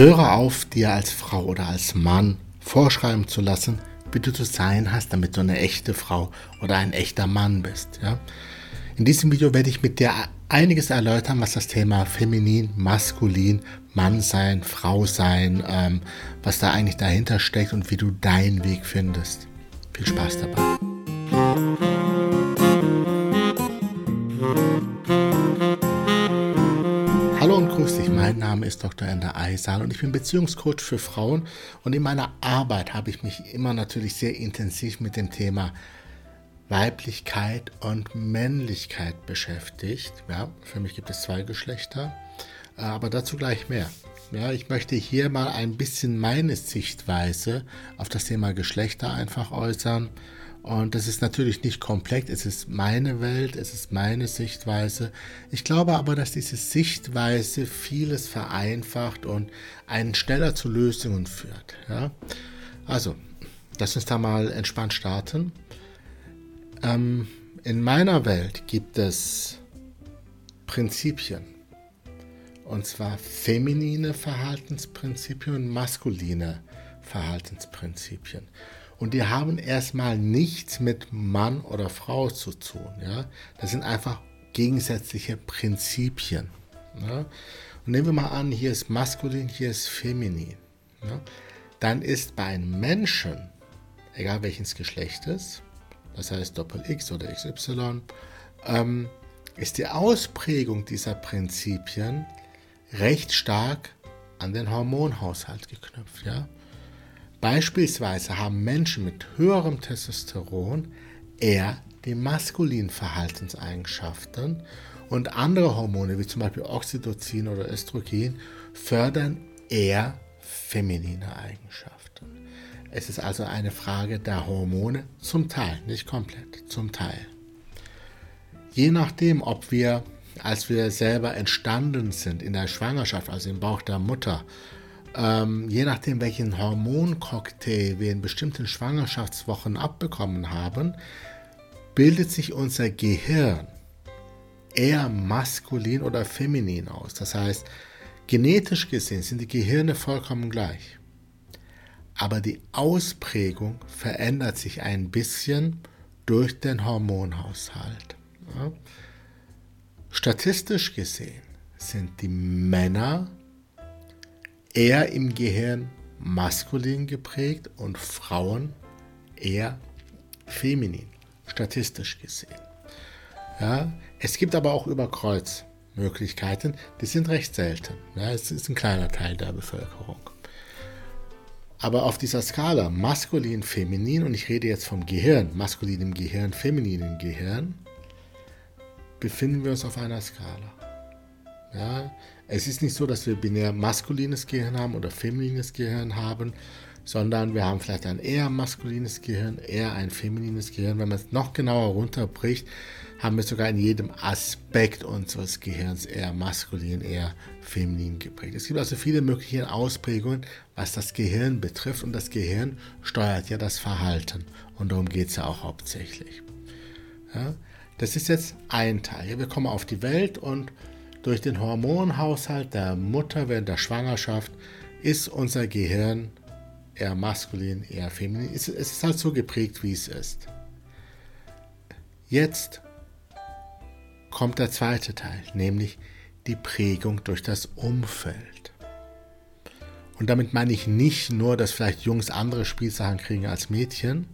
Höre auf, dir als Frau oder als Mann vorschreiben zu lassen, wie du zu sein hast, damit du eine echte Frau oder ein echter Mann bist. Ja? In diesem Video werde ich mit dir einiges erläutern, was das Thema Feminin, Maskulin, Mann sein, Frau sein, ähm, was da eigentlich dahinter steckt und wie du deinen Weg findest. Viel Spaß dabei. Name ist Dr. Ender Eisal und ich bin Beziehungscoach für Frauen und in meiner Arbeit habe ich mich immer natürlich sehr intensiv mit dem Thema Weiblichkeit und Männlichkeit beschäftigt. Ja, für mich gibt es zwei Geschlechter, äh, aber dazu gleich mehr. Ja, ich möchte hier mal ein bisschen meine Sichtweise auf das Thema Geschlechter einfach äußern. Und das ist natürlich nicht komplett, es ist meine Welt, es ist meine Sichtweise. Ich glaube aber, dass diese Sichtweise vieles vereinfacht und einen schneller zu Lösungen führt. Ja? Also, lass uns da mal entspannt starten. Ähm, in meiner Welt gibt es Prinzipien. Und zwar feminine Verhaltensprinzipien und maskuline Verhaltensprinzipien. Und die haben erstmal nichts mit Mann oder Frau zu tun. Ja? Das sind einfach gegensätzliche Prinzipien. Ja? Und nehmen wir mal an, hier ist maskulin, hier ist feminin. Ja? Dann ist bei einem Menschen, egal welches Geschlecht ist, das heißt Doppel X oder XY, ähm, ist die Ausprägung dieser Prinzipien recht stark an den Hormonhaushalt geknüpft. Ja? Beispielsweise haben Menschen mit höherem Testosteron eher die maskulinen Verhaltenseigenschaften und andere Hormone wie zum Beispiel Oxytocin oder Östrogen fördern eher feminine Eigenschaften. Es ist also eine Frage der Hormone, zum Teil, nicht komplett, zum Teil. Je nachdem, ob wir, als wir selber entstanden sind in der Schwangerschaft, also im Bauch der Mutter, ähm, je nachdem, welchen Hormoncocktail wir in bestimmten Schwangerschaftswochen abbekommen haben, bildet sich unser Gehirn eher maskulin oder feminin aus. Das heißt, genetisch gesehen sind die Gehirne vollkommen gleich aber die Ausprägung verändert sich ein bisschen durch den Hormonhaushalt. Ja. Statistisch gesehen sind die Männer eher im Gehirn maskulin geprägt und Frauen eher feminin, statistisch gesehen. Ja, es gibt aber auch Überkreuzmöglichkeiten, die sind recht selten. Ja, es ist ein kleiner Teil der Bevölkerung. Aber auf dieser Skala maskulin, feminin, und ich rede jetzt vom Gehirn, maskulin im Gehirn, feminin im Gehirn, befinden wir uns auf einer Skala. Ja, es ist nicht so, dass wir binär maskulines Gehirn haben oder feminines Gehirn haben, sondern wir haben vielleicht ein eher maskulines Gehirn, eher ein feminines Gehirn. Wenn man es noch genauer runterbricht, haben wir sogar in jedem Aspekt unseres Gehirns eher maskulin, eher feminin geprägt. Es gibt also viele mögliche Ausprägungen, was das Gehirn betrifft und das Gehirn steuert ja das Verhalten und darum geht es ja auch hauptsächlich. Ja, das ist jetzt ein Teil. Wir kommen auf die Welt und durch den Hormonhaushalt der Mutter während der Schwangerschaft ist unser Gehirn eher maskulin, eher feminin. Es ist halt so geprägt, wie es ist. Jetzt kommt der zweite Teil, nämlich die Prägung durch das Umfeld. Und damit meine ich nicht nur, dass vielleicht Jungs andere Spielsachen kriegen als Mädchen,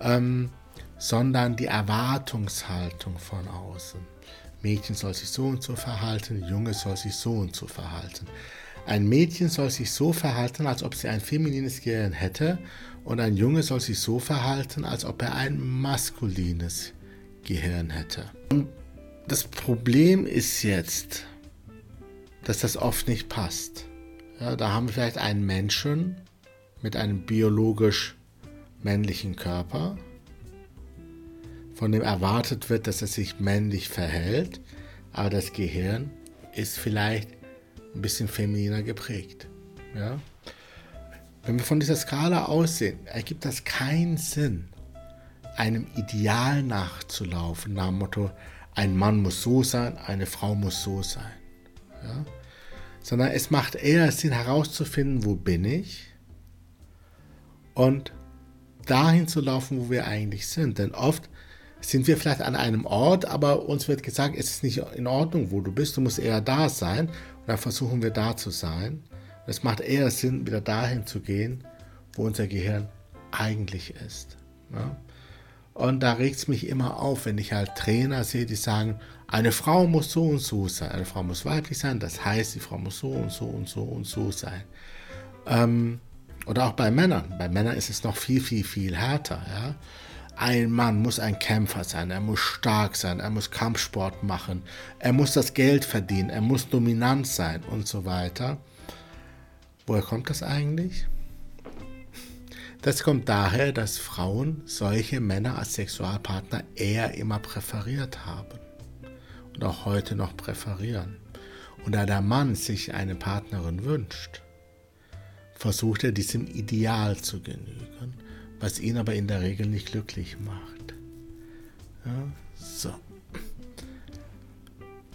ähm, sondern die Erwartungshaltung von außen. Mädchen soll sich so und so verhalten, Junge soll sich so und so verhalten. Ein Mädchen soll sich so verhalten, als ob sie ein feminines Gehirn hätte, und ein Junge soll sich so verhalten, als ob er ein maskulines Gehirn hätte. Und das Problem ist jetzt, dass das oft nicht passt. Ja, da haben wir vielleicht einen Menschen mit einem biologisch männlichen Körper, von dem erwartet wird, dass er sich männlich verhält, aber das Gehirn ist vielleicht ein bisschen femininer geprägt. Ja? Wenn wir von dieser Skala aussehen, ergibt das keinen Sinn, einem Ideal nachzulaufen, nach dem Motto, ein Mann muss so sein, eine Frau muss so sein. Ja? sondern es macht eher Sinn herauszufinden, wo bin ich und dahin zu laufen, wo wir eigentlich sind. Denn oft sind wir vielleicht an einem Ort, aber uns wird gesagt, es ist nicht in Ordnung, wo du bist, du musst eher da sein. Und dann versuchen wir da zu sein. Und es macht eher Sinn, wieder dahin zu gehen, wo unser Gehirn eigentlich ist. Ja? Und da regt es mich immer auf, wenn ich halt Trainer sehe, die sagen, eine Frau muss so und so sein, eine Frau muss weiblich sein, das heißt, die Frau muss so und so und so und so sein. Ähm, oder auch bei Männern. Bei Männern ist es noch viel, viel, viel härter. Ja? Ein Mann muss ein Kämpfer sein, er muss stark sein, er muss Kampfsport machen, er muss das Geld verdienen, er muss dominant sein und so weiter. Woher kommt das eigentlich? Das kommt daher, dass Frauen solche Männer als Sexualpartner eher immer präferiert haben und auch heute noch präferieren. Und da der Mann sich eine Partnerin wünscht, versucht er diesem Ideal zu genügen, was ihn aber in der Regel nicht glücklich macht. Ja, so.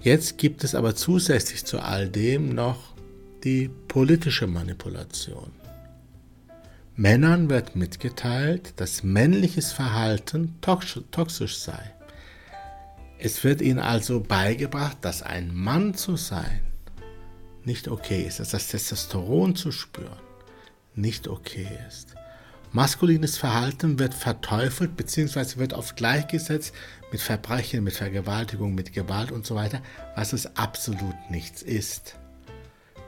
Jetzt gibt es aber zusätzlich zu all dem noch die politische Manipulation. Männern wird mitgeteilt, dass männliches Verhalten toxisch sei. Es wird ihnen also beigebracht, dass ein Mann zu sein nicht okay ist, dass das Testosteron zu spüren nicht okay ist. Maskulines Verhalten wird verteufelt bzw. wird oft gleichgesetzt mit Verbrechen, mit Vergewaltigung, mit Gewalt und so weiter, was es absolut nichts ist.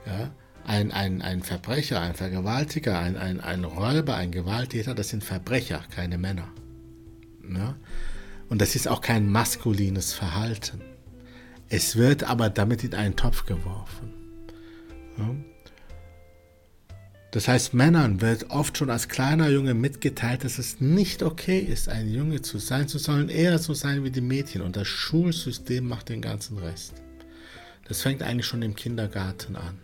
Ja? Ein, ein, ein Verbrecher, ein Vergewaltiger, ein, ein, ein Räuber, ein Gewalttäter, das sind Verbrecher, keine Männer. Ja? Und das ist auch kein maskulines Verhalten. Es wird aber damit in einen Topf geworfen. Ja? Das heißt, Männern wird oft schon als kleiner Junge mitgeteilt, dass es nicht okay ist, ein Junge zu sein. Sie sollen eher so sein wie die Mädchen und das Schulsystem macht den ganzen Rest. Das fängt eigentlich schon im Kindergarten an.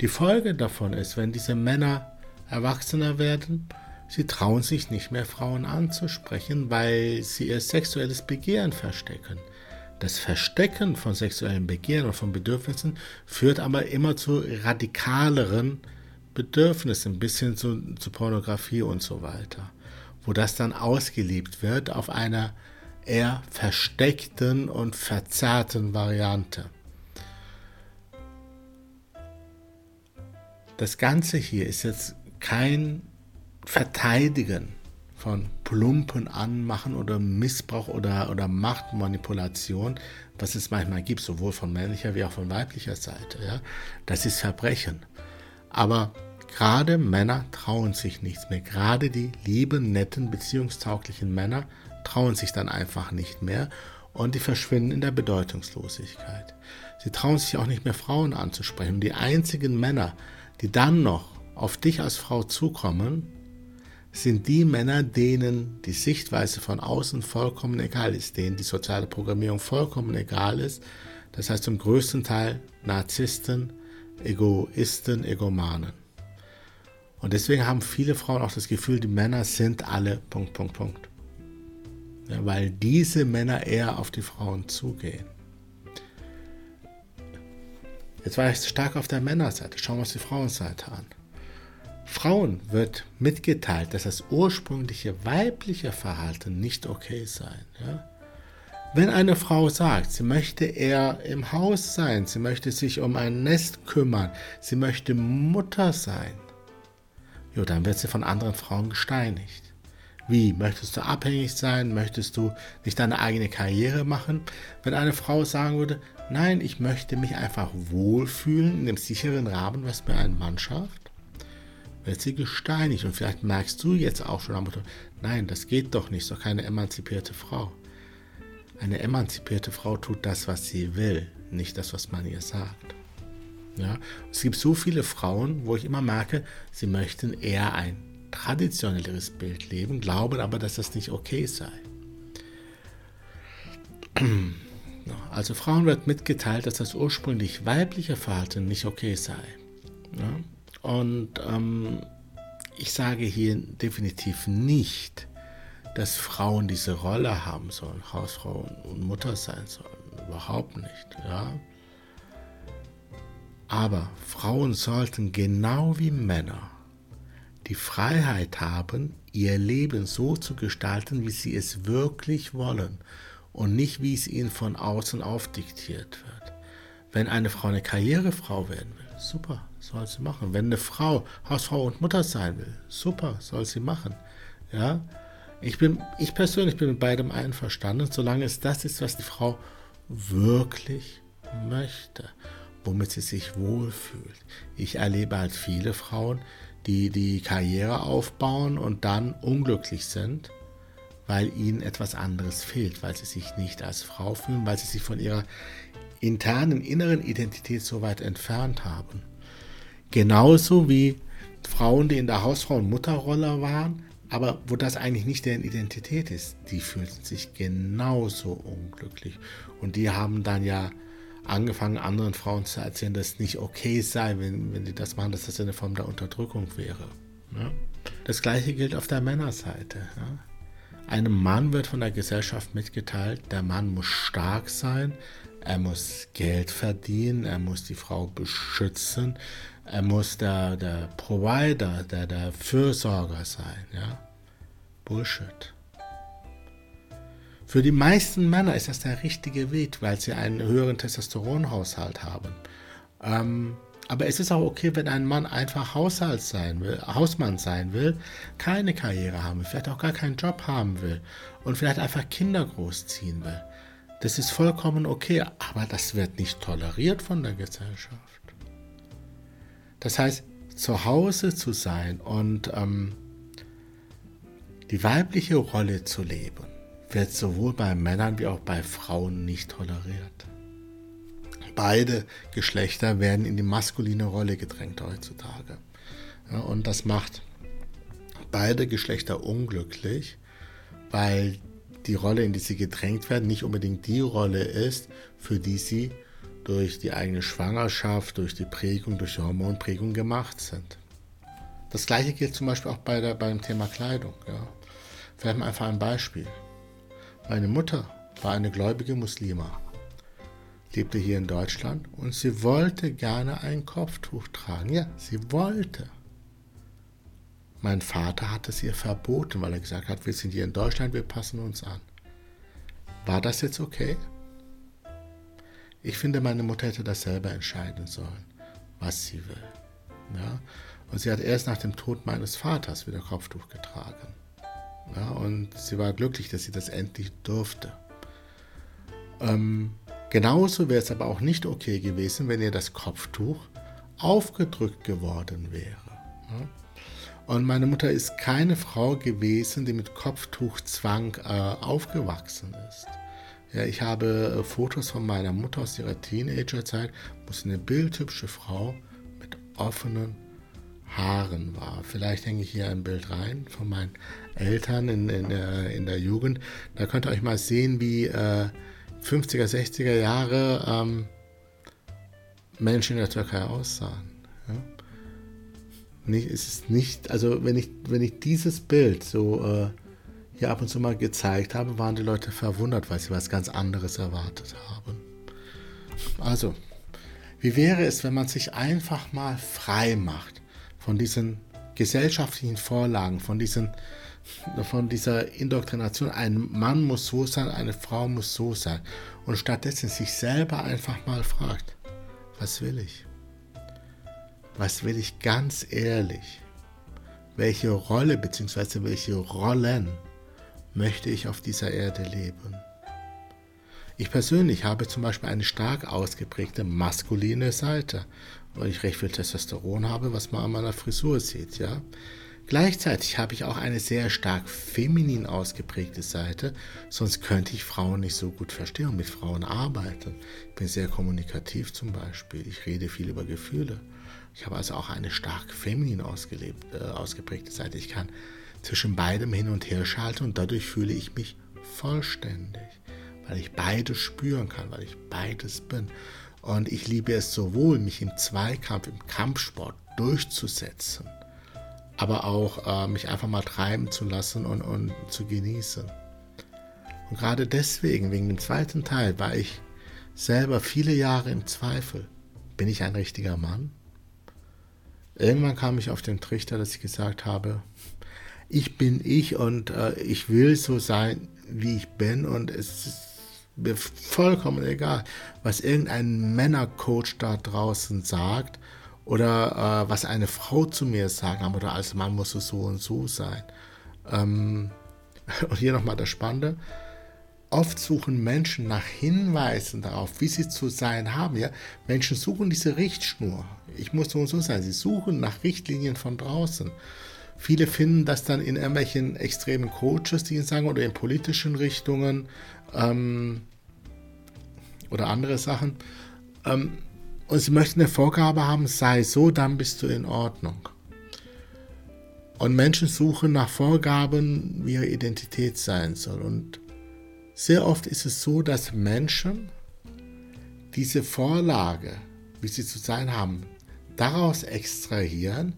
Die Folge davon ist, wenn diese Männer erwachsener werden, sie trauen sich nicht mehr Frauen anzusprechen, weil sie ihr sexuelles Begehren verstecken. Das Verstecken von sexuellem Begehren und von Bedürfnissen führt aber immer zu radikaleren Bedürfnissen bis hin zu, zu Pornografie und so weiter, wo das dann ausgelebt wird auf einer eher versteckten und verzerrten Variante. Das Ganze hier ist jetzt kein Verteidigen von plumpen Anmachen oder Missbrauch oder, oder Machtmanipulation, was es manchmal gibt, sowohl von männlicher wie auch von weiblicher Seite. Ja? Das ist Verbrechen. Aber gerade Männer trauen sich nichts mehr. Gerade die lieben, netten, beziehungstauglichen Männer trauen sich dann einfach nicht mehr und die verschwinden in der Bedeutungslosigkeit. Sie trauen sich auch nicht mehr Frauen anzusprechen. Und die einzigen Männer, die dann noch auf dich als Frau zukommen, sind die Männer, denen die Sichtweise von außen vollkommen egal ist, denen die soziale Programmierung vollkommen egal ist. Das heißt zum größten Teil Narzissten, Egoisten, Egomanen. Und deswegen haben viele Frauen auch das Gefühl, die Männer sind alle Punkt, Punkt, Punkt. Ja, weil diese Männer eher auf die Frauen zugehen. Jetzt war ich stark auf der Männerseite. Schauen wir uns die Frauenseite an. Frauen wird mitgeteilt, dass das ursprüngliche weibliche Verhalten nicht okay sei. Ja? Wenn eine Frau sagt, sie möchte eher im Haus sein, sie möchte sich um ein Nest kümmern, sie möchte Mutter sein, jo, dann wird sie von anderen Frauen gesteinigt. Wie? Möchtest du abhängig sein? Möchtest du nicht deine eigene Karriere machen? Wenn eine Frau sagen würde, nein, ich möchte mich einfach wohlfühlen in dem sicheren Rahmen, was mir ein Mann schafft, wird sie gesteinigt. Und vielleicht merkst du jetzt auch schon am Motto, nein, das geht doch nicht, doch keine emanzipierte Frau. Eine emanzipierte Frau tut das, was sie will, nicht das, was man ihr sagt. Ja? Es gibt so viele Frauen, wo ich immer merke, sie möchten eher ein traditionelleres Bild leben, glauben aber, dass das nicht okay sei. Also Frauen wird mitgeteilt, dass das ursprünglich weibliche Verhalten nicht okay sei. Ja? Und ähm, ich sage hier definitiv nicht, dass Frauen diese Rolle haben sollen, Hausfrau und Mutter sein sollen. Überhaupt nicht. Ja? Aber Frauen sollten genau wie Männer die Freiheit haben, ihr Leben so zu gestalten, wie sie es wirklich wollen und nicht, wie es ihnen von außen aufdiktiert wird. Wenn eine Frau eine Karrierefrau werden will, super, soll sie machen. Wenn eine Frau Hausfrau und Mutter sein will, super, soll sie machen. Ja, ich bin, ich persönlich bin mit beidem einverstanden, solange es das ist, was die Frau wirklich möchte, womit sie sich wohlfühlt. Ich erlebe halt viele Frauen, die die Karriere aufbauen und dann unglücklich sind, weil ihnen etwas anderes fehlt, weil sie sich nicht als Frau fühlen, weil sie sich von ihrer internen inneren Identität so weit entfernt haben. Genauso wie Frauen, die in der Hausfrau- und Mutterrolle waren, aber wo das eigentlich nicht deren Identität ist, die fühlten sich genauso unglücklich. Und die haben dann ja angefangen, anderen Frauen zu erzählen, dass es nicht okay sei, wenn, wenn die das machen, dass das eine Form der Unterdrückung wäre. Ja? Das gleiche gilt auf der Männerseite. Ja? Einem Mann wird von der Gesellschaft mitgeteilt, der Mann muss stark sein, er muss Geld verdienen, er muss die Frau beschützen, er muss der, der Provider, der, der Fürsorger sein. Ja? Bullshit. Für die meisten Männer ist das der richtige Weg, weil sie einen höheren Testosteronhaushalt haben. Ähm, aber es ist auch okay, wenn ein Mann einfach Haushalt sein will, Hausmann sein will, keine Karriere haben will, vielleicht auch gar keinen Job haben will und vielleicht einfach Kinder großziehen will. Das ist vollkommen okay, aber das wird nicht toleriert von der Gesellschaft. Das heißt, zu Hause zu sein und ähm, die weibliche Rolle zu leben, wird sowohl bei Männern wie auch bei Frauen nicht toleriert. Beide Geschlechter werden in die maskuline Rolle gedrängt heutzutage. Ja, und das macht beide Geschlechter unglücklich, weil die Rolle, in die sie gedrängt werden, nicht unbedingt die Rolle ist, für die sie durch die eigene Schwangerschaft, durch die Prägung, durch die Hormonprägung gemacht sind. Das gleiche gilt zum Beispiel auch bei der, beim Thema Kleidung. Ja. Vielleicht mal einfach ein Beispiel. Meine Mutter war eine gläubige Muslima, lebte hier in Deutschland und sie wollte gerne ein Kopftuch tragen. Ja, sie wollte. Mein Vater hat es ihr verboten, weil er gesagt hat, wir sind hier in Deutschland, wir passen uns an. War das jetzt okay? Ich finde, meine Mutter hätte das selber entscheiden sollen, was sie will. Ja? Und sie hat erst nach dem Tod meines Vaters wieder Kopftuch getragen. Ja? Und sie war glücklich, dass sie das endlich durfte. Ähm, genauso wäre es aber auch nicht okay gewesen, wenn ihr das Kopftuch aufgedrückt geworden wäre. Ja? Und meine Mutter ist keine Frau gewesen, die mit Kopftuchzwang äh, aufgewachsen ist. Ja, ich habe äh, Fotos von meiner Mutter aus ihrer Teenagerzeit, wo sie eine bildhübsche Frau mit offenen Haaren war. Vielleicht hänge ich hier ein Bild rein von meinen Eltern in, in, der, in der Jugend. Da könnt ihr euch mal sehen, wie äh, 50er, 60er Jahre ähm, Menschen in der Türkei aussahen. Ja? Nicht, es ist nicht, also wenn ich, wenn ich dieses Bild so äh, hier ab und zu mal gezeigt habe, waren die Leute verwundert, weil sie was ganz anderes erwartet haben. Also, wie wäre es, wenn man sich einfach mal frei macht von diesen gesellschaftlichen Vorlagen, von, diesen, von dieser Indoktrination, ein Mann muss so sein, eine Frau muss so sein, und stattdessen sich selber einfach mal fragt, was will ich? Was will ich ganz ehrlich? Welche Rolle bzw. welche Rollen möchte ich auf dieser Erde leben. Ich persönlich habe zum Beispiel eine stark ausgeprägte maskuline Seite, weil ich recht viel Testosteron habe, was man an meiner Frisur sieht, ja. Gleichzeitig habe ich auch eine sehr stark feminin ausgeprägte Seite, sonst könnte ich Frauen nicht so gut verstehen und mit Frauen arbeiten. Ich bin sehr kommunikativ zum Beispiel, ich rede viel über Gefühle. Ich habe also auch eine stark feminin ausgelebt, äh, ausgeprägte Seite. Ich kann zwischen beidem hin und her schalte und dadurch fühle ich mich vollständig, weil ich beides spüren kann, weil ich beides bin. Und ich liebe es sowohl, mich im Zweikampf, im Kampfsport durchzusetzen, aber auch äh, mich einfach mal treiben zu lassen und, und zu genießen. Und gerade deswegen, wegen dem zweiten Teil, war ich selber viele Jahre im Zweifel. bin ich ein richtiger Mann? Irgendwann kam ich auf den Trichter, dass ich gesagt habe, ich bin ich und äh, ich will so sein, wie ich bin und es ist mir vollkommen egal, was irgendein Männercoach da draußen sagt oder äh, was eine Frau zu mir sagt, oder als Mann muss es so und so sein. Ähm, und hier nochmal das Spannende. Oft suchen Menschen nach Hinweisen darauf, wie sie zu sein haben. Ja? Menschen suchen diese Richtschnur. Ich muss so und so sein. Sie suchen nach Richtlinien von draußen. Viele finden das dann in irgendwelchen extremen Coaches, die ihnen sagen, oder in politischen Richtungen ähm, oder andere Sachen. Ähm, und sie möchten eine Vorgabe haben, sei so, dann bist du in Ordnung. Und Menschen suchen nach Vorgaben, wie ihre Identität sein soll. Und sehr oft ist es so, dass Menschen diese Vorlage, wie sie zu sein haben, daraus extrahieren,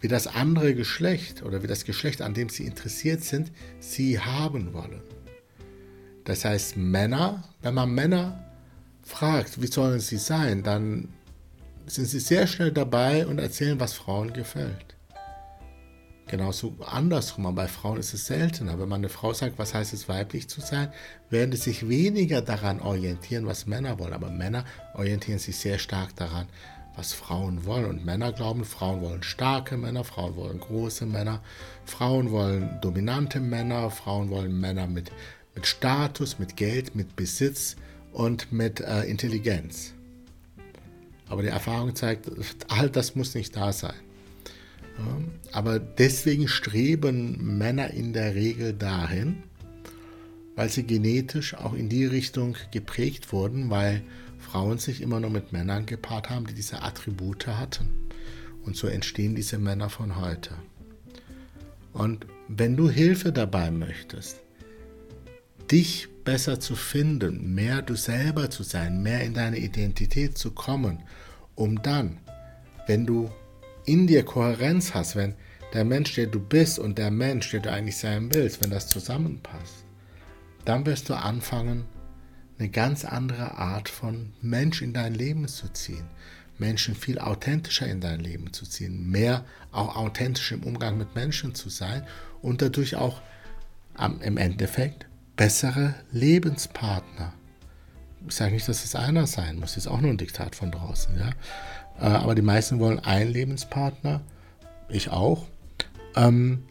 wie das andere Geschlecht oder wie das Geschlecht, an dem sie interessiert sind, sie haben wollen. Das heißt, Männer, wenn man Männer fragt, wie sollen sie sein, dann sind sie sehr schnell dabei und erzählen, was Frauen gefällt. Genauso andersrum, bei Frauen ist es seltener. Wenn man eine Frau sagt, was heißt es weiblich zu sein, werden sie sich weniger daran orientieren, was Männer wollen. Aber Männer orientieren sich sehr stark daran, was Frauen wollen. Und Männer glauben, Frauen wollen starke Männer, Frauen wollen große Männer, Frauen wollen dominante Männer, Frauen wollen Männer mit, mit Status, mit Geld, mit Besitz und mit äh, Intelligenz. Aber die Erfahrung zeigt, all das muss nicht da sein. Aber deswegen streben Männer in der Regel dahin, weil sie genetisch auch in die Richtung geprägt wurden, weil Frauen sich immer nur mit Männern gepaart haben, die diese Attribute hatten. Und so entstehen diese Männer von heute. Und wenn du Hilfe dabei möchtest, dich besser zu finden, mehr du selber zu sein, mehr in deine Identität zu kommen, um dann, wenn du in dir Kohärenz hast, wenn der Mensch, der du bist und der Mensch, der du eigentlich sein willst, wenn das zusammenpasst, dann wirst du anfangen, eine ganz andere Art von Mensch in dein Leben zu ziehen. Menschen viel authentischer in dein Leben zu ziehen, mehr auch authentisch im Umgang mit Menschen zu sein und dadurch auch im Endeffekt bessere Lebenspartner. Ich sage nicht, dass es einer sein muss, ist auch nur ein Diktat von draußen, ja. Äh, aber die meisten wollen einen Lebenspartner, ich auch. Ähm,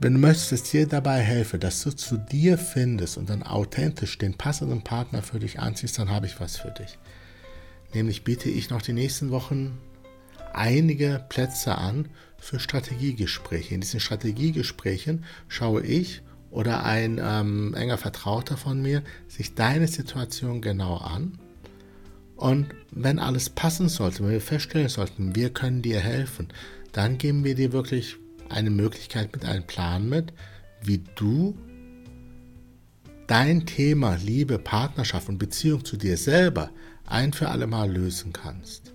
wenn du möchtest, dass dir dabei helfe, dass du zu dir findest und dann authentisch den passenden Partner für dich anziehst, dann habe ich was für dich. Nämlich biete ich noch die nächsten Wochen einige Plätze an für Strategiegespräche. In diesen Strategiegesprächen schaue ich oder ein ähm, enger Vertrauter von mir sich deine Situation genau an. Und wenn alles passen sollte, wenn wir feststellen sollten, wir können dir helfen, dann geben wir dir wirklich eine Möglichkeit mit einem Plan mit, wie du dein Thema Liebe, Partnerschaft und Beziehung zu dir selber ein für alle Mal lösen kannst.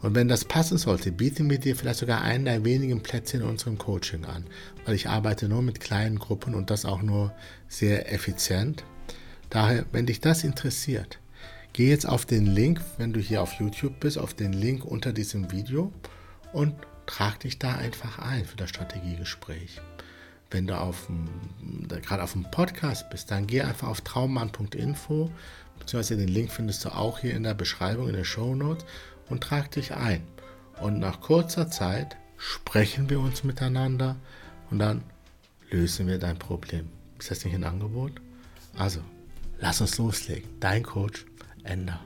Und wenn das passen sollte, bieten wir dir vielleicht sogar einen der wenigen Plätze in unserem Coaching an, weil ich arbeite nur mit kleinen Gruppen und das auch nur sehr effizient. Daher, wenn dich das interessiert, geh jetzt auf den Link, wenn du hier auf YouTube bist, auf den Link unter diesem Video und trag dich da einfach ein für das Strategiegespräch. Wenn du auf gerade auf dem Podcast bist, dann geh einfach auf traummann.info, beziehungsweise den Link findest du auch hier in der Beschreibung, in der Show Notes und trag dich ein. Und nach kurzer Zeit sprechen wir uns miteinander und dann lösen wir dein Problem. Ist das nicht ein Angebot? Also, lass uns loslegen. Dein Coach, Ender.